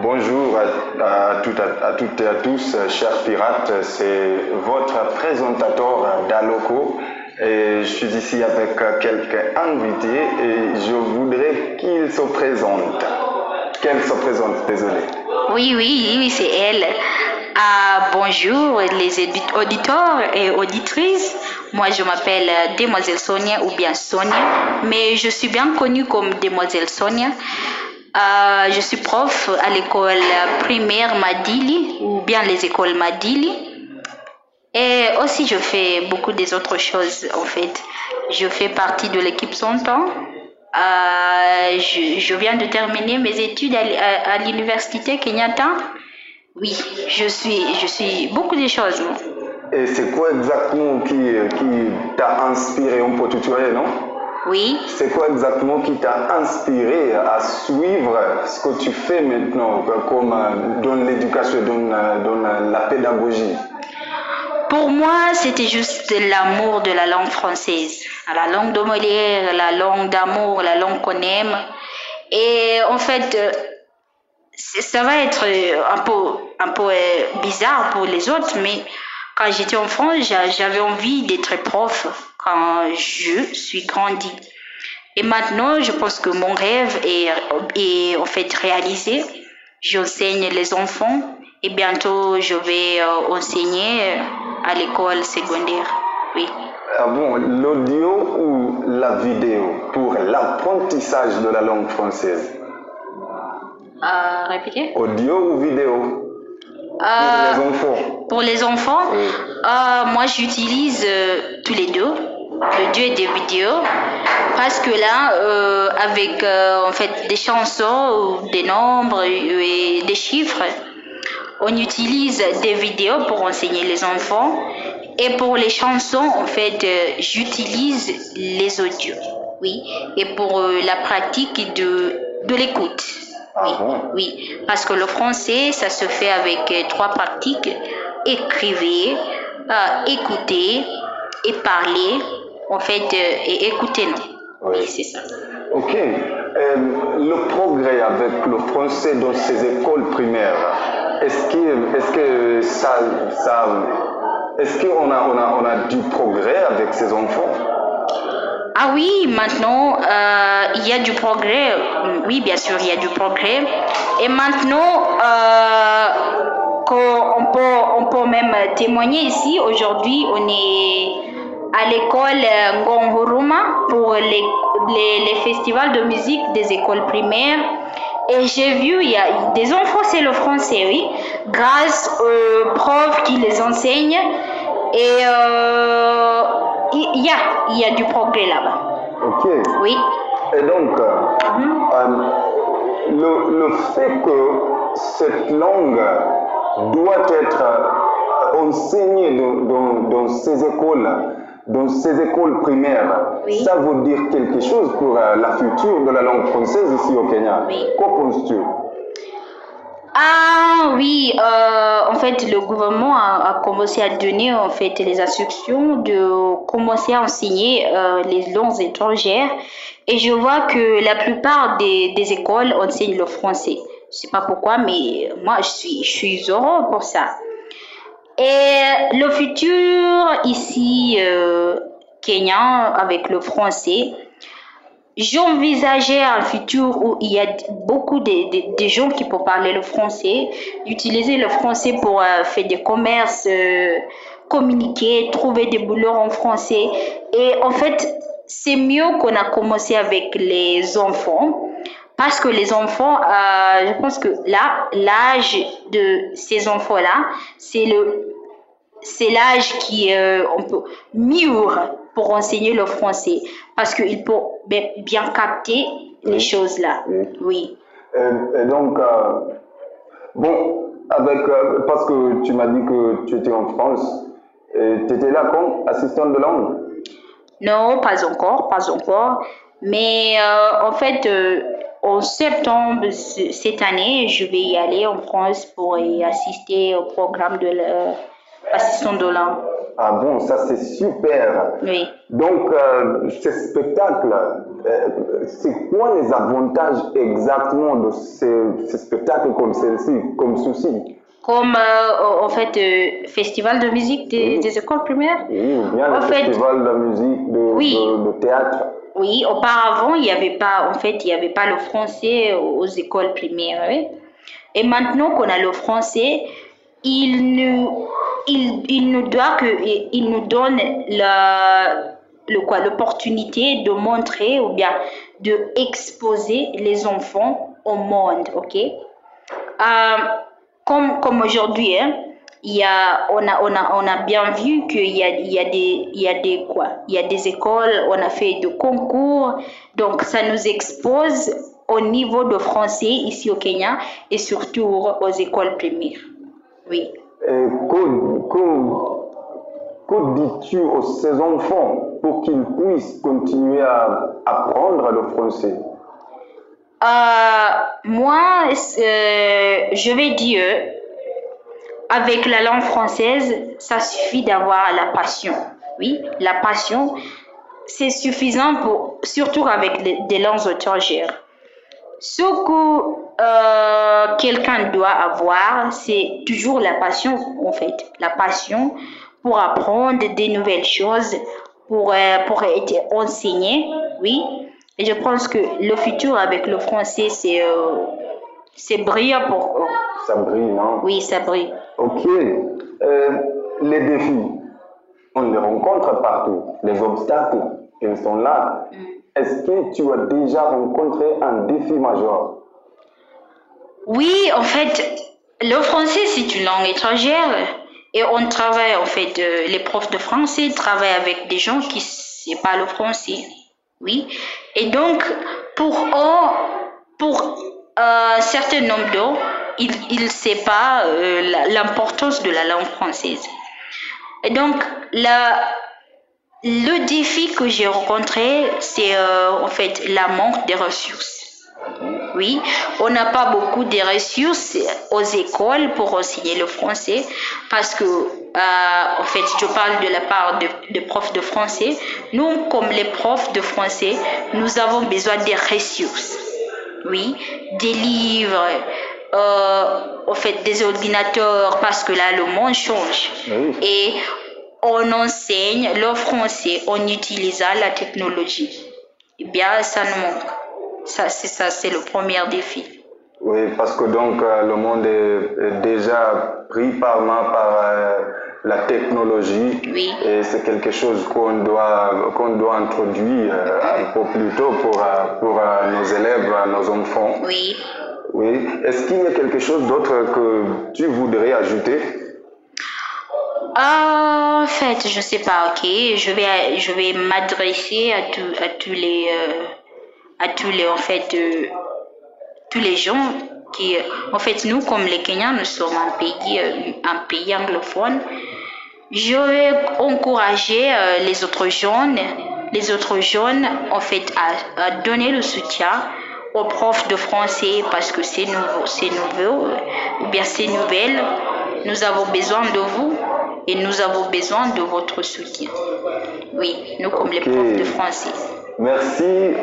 Bonjour à toutes et à tous, chers pirates, c'est votre présentateur d'Aloco je suis ici avec quelques invités et je voudrais qu'il se présente. Qu'elle se présente, désolé. Oui, oui, oui, c'est elle. Ah, bonjour les auditeurs et auditrices. Moi, je m'appelle Demoiselle Sonia ou bien Sonia, mais je suis bien connue comme Demoiselle Sonia. Euh, je suis prof à l'école primaire Madili ou bien les écoles Madili. Et aussi, je fais beaucoup des autres choses en fait. Je fais partie de l'équipe Sontan. Euh, je, je, viens de terminer mes études à, à, l'université Kenyatta. Oui, je suis, je suis beaucoup de choses. Et c'est quoi exactement qui, qui t'a inspiré? Un peu tutoriel, non? Oui. C'est quoi exactement qui t'a inspiré à suivre ce que tu fais maintenant comme dans l'éducation, dans, dans la pédagogie? Pour moi, c'était juste l'amour de la langue française. La langue de Molière, la langue d'amour, la langue qu'on aime. Et en fait, ça va être un peu, un peu bizarre pour les autres, mais quand j'étais en France, j'avais envie d'être prof quand je suis grandi. Et maintenant, je pense que mon rêve est, est en fait réalisé. J'enseigne les enfants et bientôt je vais euh, enseigner à l'école secondaire. Oui. Ah bon, l'audio ou la vidéo pour l'apprentissage de la langue française? Euh, Répétez. Audio ou vidéo? Pour les enfants. Pour les enfants, euh, moi j'utilise euh, tous les deux l'audio et des vidéos parce que là euh, avec en fait des chansons des nombres et des chiffres on utilise des vidéos pour enseigner les enfants et pour les chansons en fait j'utilise les audios oui et pour la pratique de de l'écoute oui, oui, parce que le français, ça se fait avec trois pratiques écrivez, euh, écoutez et parler, en fait, euh, et écoutez, non? Oui, c'est ça. Ok. Euh, le progrès avec le français dans ces écoles primaires, est-ce que, est que ça, ça est-ce qu'on a, on a, on a du progrès avec ces enfants? Ah oui, maintenant, euh, il y a du progrès. Oui, bien sûr, il y a du progrès. Et maintenant, euh, on, peut, on peut même témoigner ici. Aujourd'hui, on est à l'école Ngonguruma pour les, les, les, festivals de musique des écoles primaires. Et j'ai vu, il y a des enfants, c'est le français, oui, grâce aux profs qui les enseignent. Et euh, il y, a, il y a du progrès là-bas. Ok. Oui. Et donc, euh, le, le, fait que cette langue doit être enseignée dans, dans, dans ces écoles, dans ces écoles primaires, Oui. ça veut dire quelque chose pour euh, la future de la langue française ici au Kenya. Oui. Qu'en penses-tu? Ah oui, euh, en fait, le gouvernement a, a commencé à donner en fait les instructions de commencer à enseigner euh, les langues étrangères. Et je vois que la plupart des, des écoles enseignent le français. Je sais pas pourquoi, mais moi je suis, je suis heureux pour ça. Et le futur ici, euh, Kenya, avec le français, J'envisageais un futur où il y a beaucoup de, de, gens qui peuvent parler le français, d'utiliser le français pour euh, faire des commerces, euh, communiquer, trouver des boulots en français. Et en fait, c'est mieux qu'on a commencé avec les enfants parce que les enfants, euh, je pense que là, l'âge de ces enfants-là, c'est le c'est l'âge qui euh, on peut mûr pour enseigner le français parce qu'il peut bien, capter les Oui. choses là. Oui. Oui. Et, et donc, euh, bon, avec, euh, parce que tu m'as dit que tu étais en France, tu étais là comme assistante de langue? Non, pas encore, pas encore. Mais euh, en fait, euh, en septembre ce- cette année, je vais y aller en France pour y assister au programme de l'assistant de langue. Ah bon, ça c'est super. Oui. Donc, euh, ces spectacles, euh, c'est quoi les avantages exactement de ces, ces spectacles comme celle-ci, comme ceci? Comme euh, en fait euh, festival de musique des, des écoles primaires. Oui, bien le festival de musique, de, oui, de, de, théâtre. Oui, auparavant, il n'y avait pas, en fait, il n'y avait pas le français aux écoles primaires. Et maintenant qu'on a le français, il nous, il, il nous doit que, il nous donne la, le quoi, l'opportunité de montrer ou bien de exposer les enfants au monde, ok? Euh, comme, comme aujourd'hui, hein, il y a, on, a, on, a, on a bien vu qu'il y a, il y, a des, il y a des quoi? Il y a des écoles, on a fait des concours, donc ça nous expose au niveau de français ici au Kenya et surtout aux écoles primaires. Oui. Et que, que, que dis-tu aux ces enfants pour qu'ils puissent continuer à apprendre le français? Euh, Moi, euh, je vais dire, avec la langue française, ça suffit d'avoir la passion. Oui, la passion, c'est suffisant pour, surtout avec les, des langues étrangères. Ce que euh, quelqu'un doit avoir, c'est toujours la passion, en fait. La passion pour apprendre des nouvelles choses, pour, euh, pour être enseigné, oui. Et je pense que le futur avec le français, c'est euh, brillant pour Ça brille, non? Oui, ça brille. Ok. Euh, les défis, on les rencontre partout. Les obstacles, ils sont là. Mm. Est-ce que tu as déjà rencontré un défi majeur? Oui, en fait, le français, c'est une langue étrangère. Et on travaille, en fait, euh, les profs de français travaillent avec des gens qui ne savent pas le français. Oui. Et donc, pour eux, pour un certain nombre d'eux, ils ne savent pas euh, l'importance de la langue française. Et donc, le défi que j'ai rencontré, c'est euh, en fait la manque des ressources. Oui, on n'a pas beaucoup de ressources aux écoles pour enseigner le français parce que, euh, en fait, je parle de la part de, de, profs de français. Nous, comme les profs de français, nous avons besoin des ressources. Oui, des livres, euh, en fait, des ordinateurs parce que là, le monde change. Oui. Et on enseigne le français en utilisant la technologie. Eh bien, ça nous manque. Ça, c'est ça, c'est le premier défi. Oui, parce que donc euh, le monde est, déjà pris par main par euh, la technologie oui. et c'est quelque chose qu'on doit qu'on doit introduire euh, un peu plus tôt pour pour nos élèves, nos enfants. Oui. Oui. Est-ce qu'il y a quelque chose d'autre que tu voudrais ajouter? en fait, je sais pas, ok. Je vais, je vais m'adresser à, tout, à tous les, euh, à tous les, en fait, euh, tous les gens qui, en fait, nous, comme les Kenyans, nous sommes un pays, pays anglophone. Je vais encourager euh, les autres jeunes, les autres jeunes, en fait, à donner le soutien aux profs de français parce que c'est nouveau, c'est nouveau, ou bien c'est nouvelle. Nous avons besoin de vous et nous avons besoin de votre soutien. Oui, nous comme les profs de français. Merci,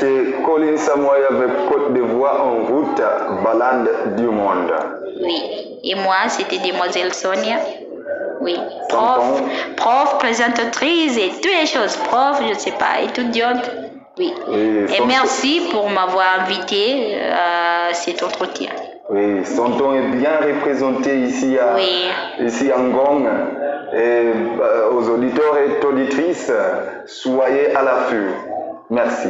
c'est Colin Samoy avec Côte d'Ivoire en route, balade du monde. Oui. Et moi, c'était Demoiselle Sonia. Oui. Prof, prof, présentatrice et toutes les choses. Prof, je ne sais pas, étudiante. Oui. Et merci pour m'avoir invité à cet entretien. Oui, son ton est bien représenté ici à, Oui. ici à Ngong. Et euh, aux auditeurs et auditrices, soyez à l'affût. Merci.